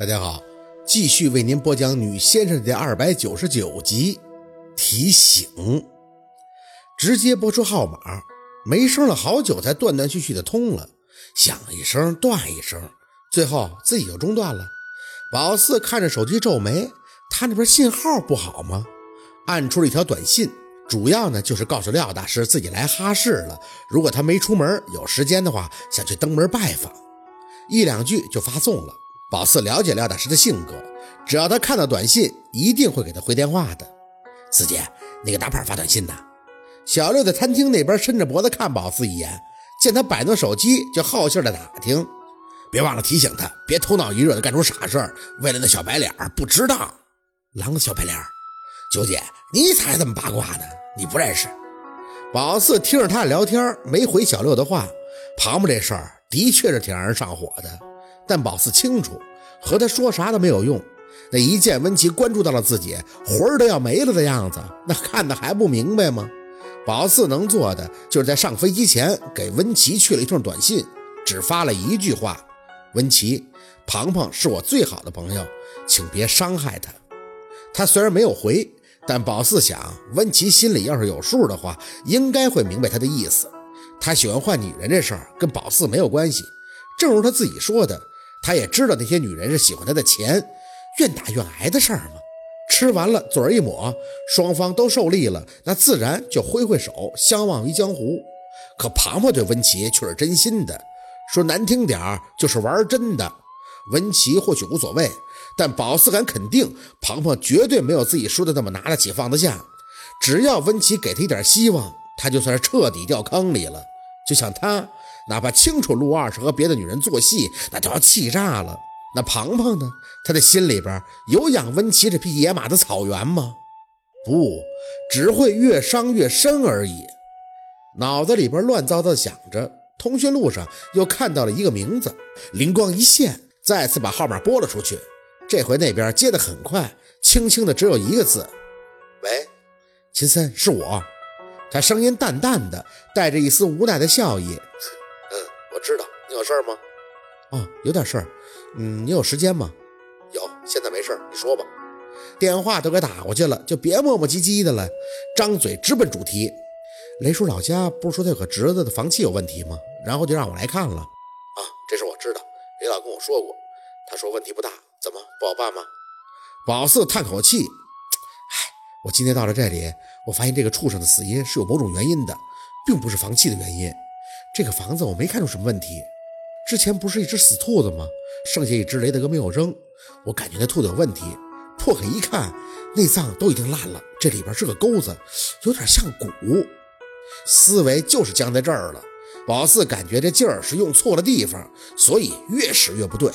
大家好，继续为您播讲《女先生》的二百九十九集。提醒，直接拨出号码，没声了好久才断断续续的通了，响一声断一声，最后自己就中断了。宝四看着手机皱眉，他那边信号不好吗？按出了一条短信，主要呢就是告诉廖大师自己来哈市了，如果他没出门，有时间的话想去登门拜访，一两句就发送了。宝四了解廖大师的性格，只要他看到短信，一定会给他回电话的。四姐，那个大胖发短信呢？小六在餐厅那边伸着脖子看宝四一眼，见他摆弄手机，就好信的打听。别忘了提醒他，别头脑一热的干出傻事为了那小白脸不值当。狼的小白脸九姐，你才这么八卦呢？你不认识？宝四听着他俩聊天，没回小六的话。庞庞这事儿的确是挺让人上火的。但宝四清楚，和他说啥都没有用。那一见温琪关注到了自己，魂儿都要没了的样子，那看的还不明白吗？宝四能做的，就是在上飞机前给温琪去了一通短信，只发了一句话：“温琪，庞庞是我最好的朋友，请别伤害他。”他虽然没有回，但宝四想，温琪心里要是有数的话，应该会明白他的意思。他喜欢换女人这事儿跟宝四没有关系，正如他自己说的。他也知道那些女人是喜欢他的钱，愿打愿挨的事儿嘛。吃完了，嘴儿一抹，双方都受利了，那自然就挥挥手，相忘于江湖。可庞庞对温琪却是真心的，说难听点儿就是玩真的。温琪或许无所谓，但宝四敢肯定，庞庞绝对没有自己说的那么拿得起放得下。只要温琪给他一点希望，他就算是彻底掉坑里了。就像他。哪怕清楚陆二是和别的女人做戏，那都要气炸了。那庞庞呢？他的心里边有养温琪这匹野马的草原吗？不，只会越伤越深而已。脑子里边乱糟糟想着，通讯录上又看到了一个名字，灵光一现，再次把号码拨了出去。这回那边接的很快，轻轻的只有一个字：“喂，秦森，是我。”他声音淡淡的，带着一丝无奈的笑意。有事儿吗？哦，有点事儿。嗯，你有时间吗？有，现在没事儿，你说吧。电话都给打过去了，就别磨磨唧唧的了，张嘴直奔主题。雷叔老家不是说他有个侄子的房契有问题吗？然后就让我来看了。啊，这事我知道，雷老跟我说过，他说问题不大，怎么不好办吗？宝四叹口气，唉，我今天到了这里，我发现这个畜生的死因是有某种原因的，并不是房契的原因。这个房子我没看出什么问题，之前不是一只死兔子吗？剩下一只雷大哥没有扔，我感觉那兔子有问题。破开一看，内脏都已经烂了，这里边是个钩子，有点像骨。思维就是僵在这儿了。宝四感觉这劲儿是用错了地方，所以越使越不对。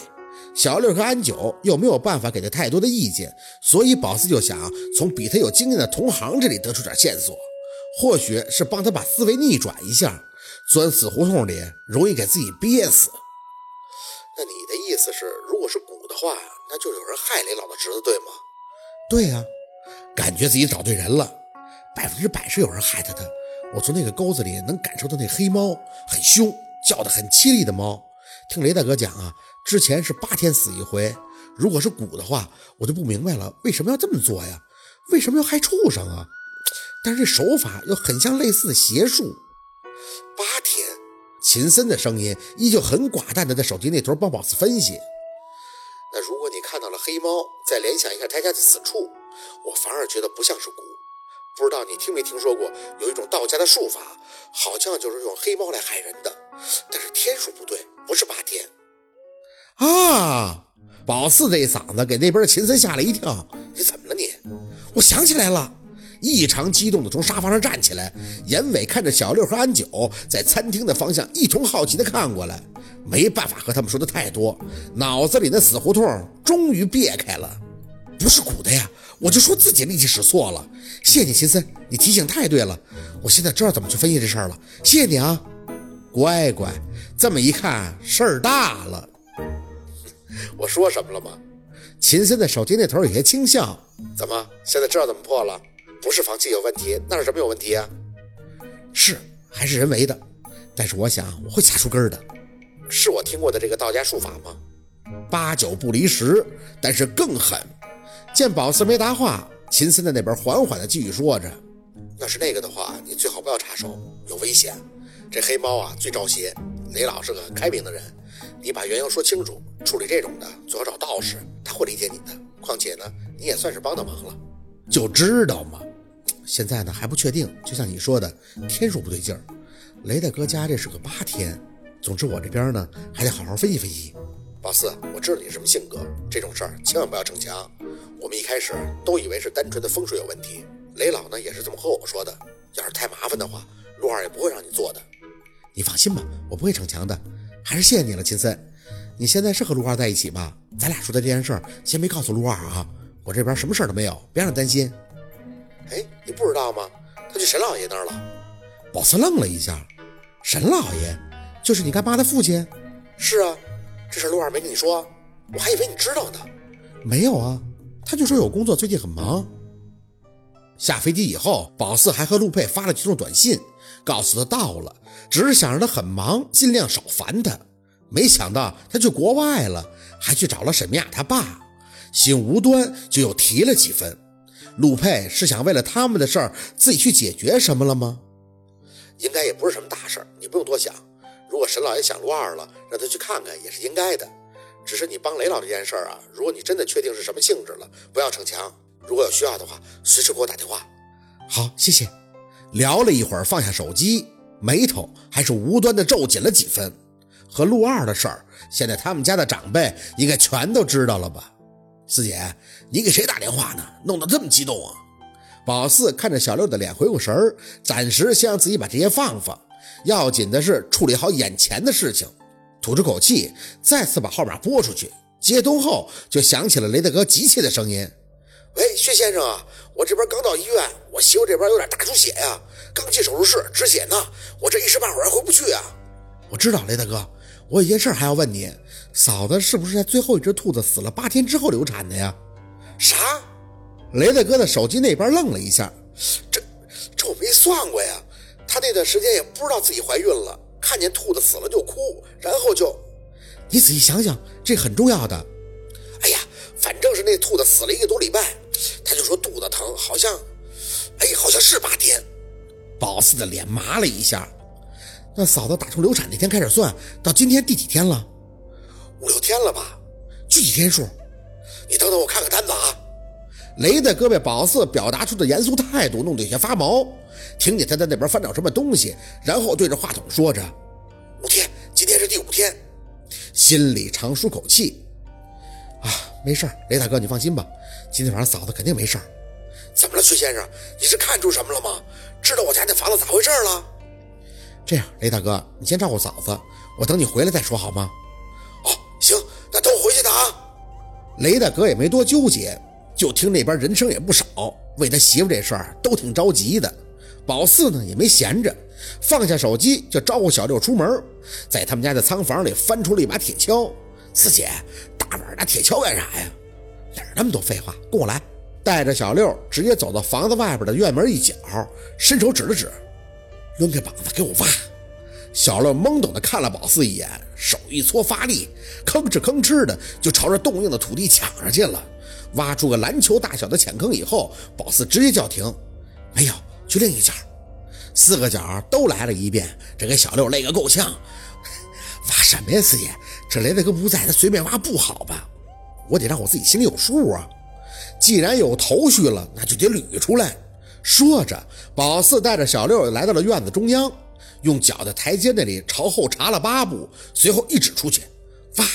小六和安九又没有办法给他太多的意见，所以宝四就想从比他有经验的同行这里得出点线索，或许是帮他把思维逆转一下。钻死胡同里容易给自己憋死。意思是，如果是蛊的话，那就有人害雷老的侄子，对吗？对呀，感觉自己找对人了，百分之百是有人害他的。我从那个沟子里能感受到那黑猫很凶，叫得很凄厉的猫。听雷大哥讲啊，之前是八天死一回。如果是蛊的话，我就不明白了，为什么要这么做呀？为什么要害畜生啊？但是这手法又很像类似的邪术。八天，秦森的声音依旧很寡淡的在手机那头帮宝四分析。那如果你看到了黑猫，再联想一下他家的死处，我反而觉得不像是蛊。不知道你听没听说过，有一种道家的术法，好像就是用黑猫来害人的，但是天数不对，不是八天。啊！宝四这一嗓子给那边的秦森吓了一跳。你怎么了你？我想起来了。异常激动地从沙发上站起来，严伟看着小六和安九在餐厅的方向，一同好奇地看过来。没办法和他们说的太多，脑子里那死胡同终于别开了。不是鼓的呀，我就说自己力气使错了。谢谢你，秦森，你提醒太对了。我现在知道怎么去分析这事儿了。谢谢你啊，乖乖。这么一看，事儿大了。我说什么了吗？秦森的手机那头有些轻笑。怎么，现在知道怎么破了？不是房契有问题，那是什么有问题啊？是还是人为的？但是我想我会查出根儿的。是我听过的这个道家术法吗？八九不离十，但是更狠。见宝四没答话，秦森在那边缓缓地继续说着：“要是那个的话，你最好不要插手，有危险。这黑猫啊，最招邪。雷老是个很开明的人，你把缘由说清楚。处理这种的，最好找道士，他会理解你的。况且呢，你也算是帮到忙了。就知道嘛，现在呢还不确定，就像你说的，天数不对劲儿。雷大哥家这是个八天。”总之，我这边呢还得好好分析分析。宝四，我知道你什么性格，这种事儿千万不要逞强。我们一开始都以为是单纯的风水有问题，雷老呢也是这么和我说的。要是太麻烦的话，陆二也不会让你做的。你放心吧，我不会逞强的。还是谢谢你了，秦森。你现在是和陆二在一起吧？咱俩说的这件事儿，先别告诉陆二啊。我这边什么事儿都没有，别让他担心。哎，不知道吗？他去沈老爷那儿了。宝四愣了一下，沈老爷。就是你干妈的父亲，是啊，这事陆二没跟你说，我还以为你知道呢。没有啊，他就说有工作，最近很忙。下飞机以后，宝四还和陆佩发了几通短信，告诉他到了，只是想让他很忙，尽量少烦他。没想到他去国外了，还去找了沈明雅他爸，心无端就又提了几分。陆佩是想为了他们的事儿自己去解决什么了吗？应该也不是什么大事儿，你不用多想。如果沈老爷想陆二了，让他去看看也是应该的。只是你帮雷老这件事儿啊，如果你真的确定是什么性质了，不要逞强。如果有需要的话，随时给我打电话。好，谢谢。聊了一会儿，放下手机，眉头还是无端的皱紧了几分。和陆二的事儿，现在他们家的长辈应该全都知道了吧？四姐，你给谁打电话呢？弄得这么激动啊！宝四看着小六的脸，回过神儿，暂时先让自己把这些放放。要紧的是处理好眼前的事情，吐出口气，再次把号码拨出去。接通后，就响起了雷大哥急切的声音：“喂，薛先生啊，我这边刚到医院，我媳妇这边有点大出血呀，刚进手术室止血呢，我这一时半会儿回不去啊。”我知道，雷大哥，我有件事还要问你，嫂子是不是在最后一只兔子死了八天之后流产的呀？啥？雷大哥的手机那边愣了一下，这这我没算过呀。她那段时间也不知道自己怀孕了，看见兔子死了就哭，然后就……你仔细想想，这很重要的。哎呀，反正是那兔子死了一个多礼拜，他就说肚子疼，好像……哎，好像是八天。宝四的脸麻了一下。那嫂子打从流产那天开始算，到今天第几天了？五六天了吧？具体天数？你等等，我看看单子啊。雷的胳膊，宝四表达出的严肃态度弄得有些发毛。听见他在那边翻找什么东西，然后对着话筒说着：“五天，今天是第五天。”心里长舒口气。啊，没事雷大哥，你放心吧，今天晚上嫂子肯定没事怎么了，崔先生？你是看出什么了吗？知道我家那房子咋回事了？这样，雷大哥，你先照顾嫂子，我等你回来再说好吗？那都回去打。雷大哥也没多纠结。就听那边人声也不少，为他媳妇这事儿都挺着急的。宝四呢也没闲着，放下手机就招呼小六出门，在他们家的仓房里翻出了一把铁锹。四姐，大晚拿铁锹干啥呀？哪那么多废话？跟我来！带着小六直接走到房子外边的院门一角，伸手指了指，抡开膀子给我挖。小六懵懂的看了宝四一眼，手一搓发力，吭哧吭哧的就朝着冻硬的土地抢上去了。挖出个篮球大小的浅坑以后，宝四直接叫停，没有，去另一角。四个角都来了一遍，这给小六累个够呛。挖什么呀，四爷？这雷大哥不在，他随便挖不好吧？我得让我自己心里有数啊。既然有头绪了，那就得捋出来。说着，宝四带着小六来到了院子中央，用脚在台阶那里朝后查了八步，随后一指出去，挖。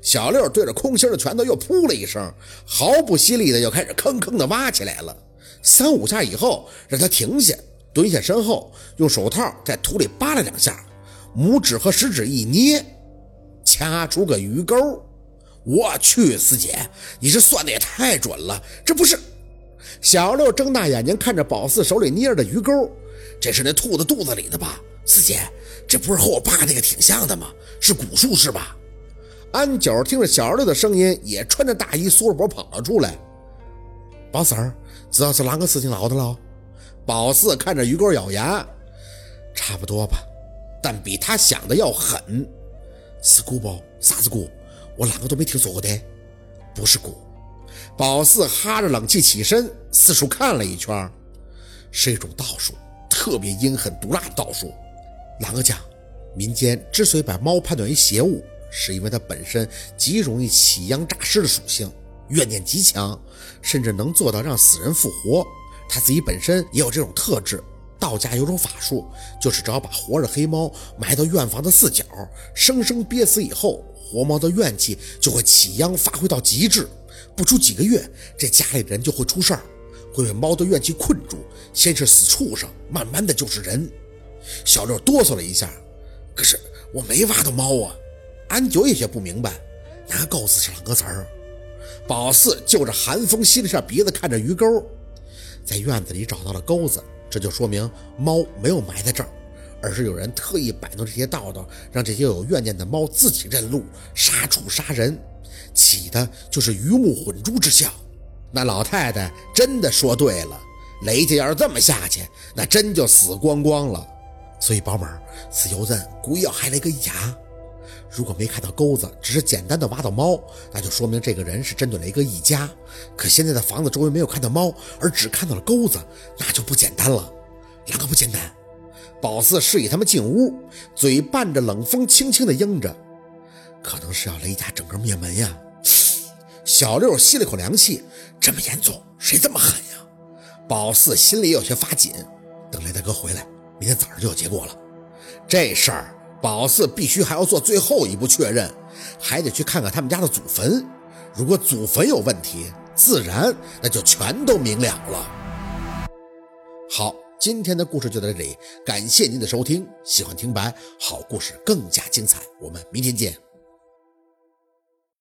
小六对着空心的拳头又噗了一声，毫不犀利的又开始吭吭的挖起来了。三五下以后，让他停下，蹲下身后，用手套在土里扒了两下，拇指和食指一捏，掐出个鱼钩。我去，四姐，你这算的也太准了！这不是？小六睁大眼睛看着宝四手里捏着的鱼钩，这是那兔子肚子里的吧？四姐，这不是和我爸那个挺像的吗？是古术是吧？安九听着小六的声音，也穿着大衣，缩着脖跑了出来。宝四儿，知道是啷个事情闹的了？宝四看着鱼钩咬牙，差不多吧，但比他想的要狠。是姑不？啥子姑？我啷个都没听说过的，不是蛊。宝四哈着冷气起身，四处看了一圈，是一种道术，特别阴狠毒辣的道术。啷个讲？民间之所以把猫判断为邪物，是因为它本身极容易起殃诈尸的属性，怨念极强，甚至能做到让死人复活。它自己本身也有这种特质。道家有种法术，就是只要把活着黑猫埋到院房的四角，生生憋死以后，活猫的怨气就会起殃发挥到极致。不出几个月，这家里人就会出事儿，会被猫的怨气困住，先是死畜生，慢慢的就是人。小六哆嗦了一下，可是我没挖到猫啊。安九有些不明白，哪个狗子是啷个词儿？宝四就着寒风吸了下鼻子，看着鱼钩，在院子里找到了钩子，这就说明猫没有埋在这儿，而是有人特意摆弄这些道道，让这些有怨念的猫自己认路，杀畜杀人。起的就是鱼目混珠之效，那老太太真的说对了，雷家要是这么下去，那真就死光光了。所以宝儿，此游子故意要害雷哥一家。如果没看到钩子，只是简单的挖到猫，那就说明这个人是针对雷哥一家。可现在的房子周围没有看到猫，而只看到了钩子，那就不简单了。哪个不简单？宝四示意他们进屋，嘴伴着冷风，轻轻的应着，可能是要雷家整个灭门呀。小六吸了口凉气，这么严重，谁这么狠呀？宝四心里有些发紧。等雷大哥回来，明天早上就有结果了。这事儿，宝四必须还要做最后一步确认，还得去看看他们家的祖坟。如果祖坟有问题，自然那就全都明了了。好，今天的故事就到这里，感谢您的收听。喜欢听白好故事更加精彩，我们明天见。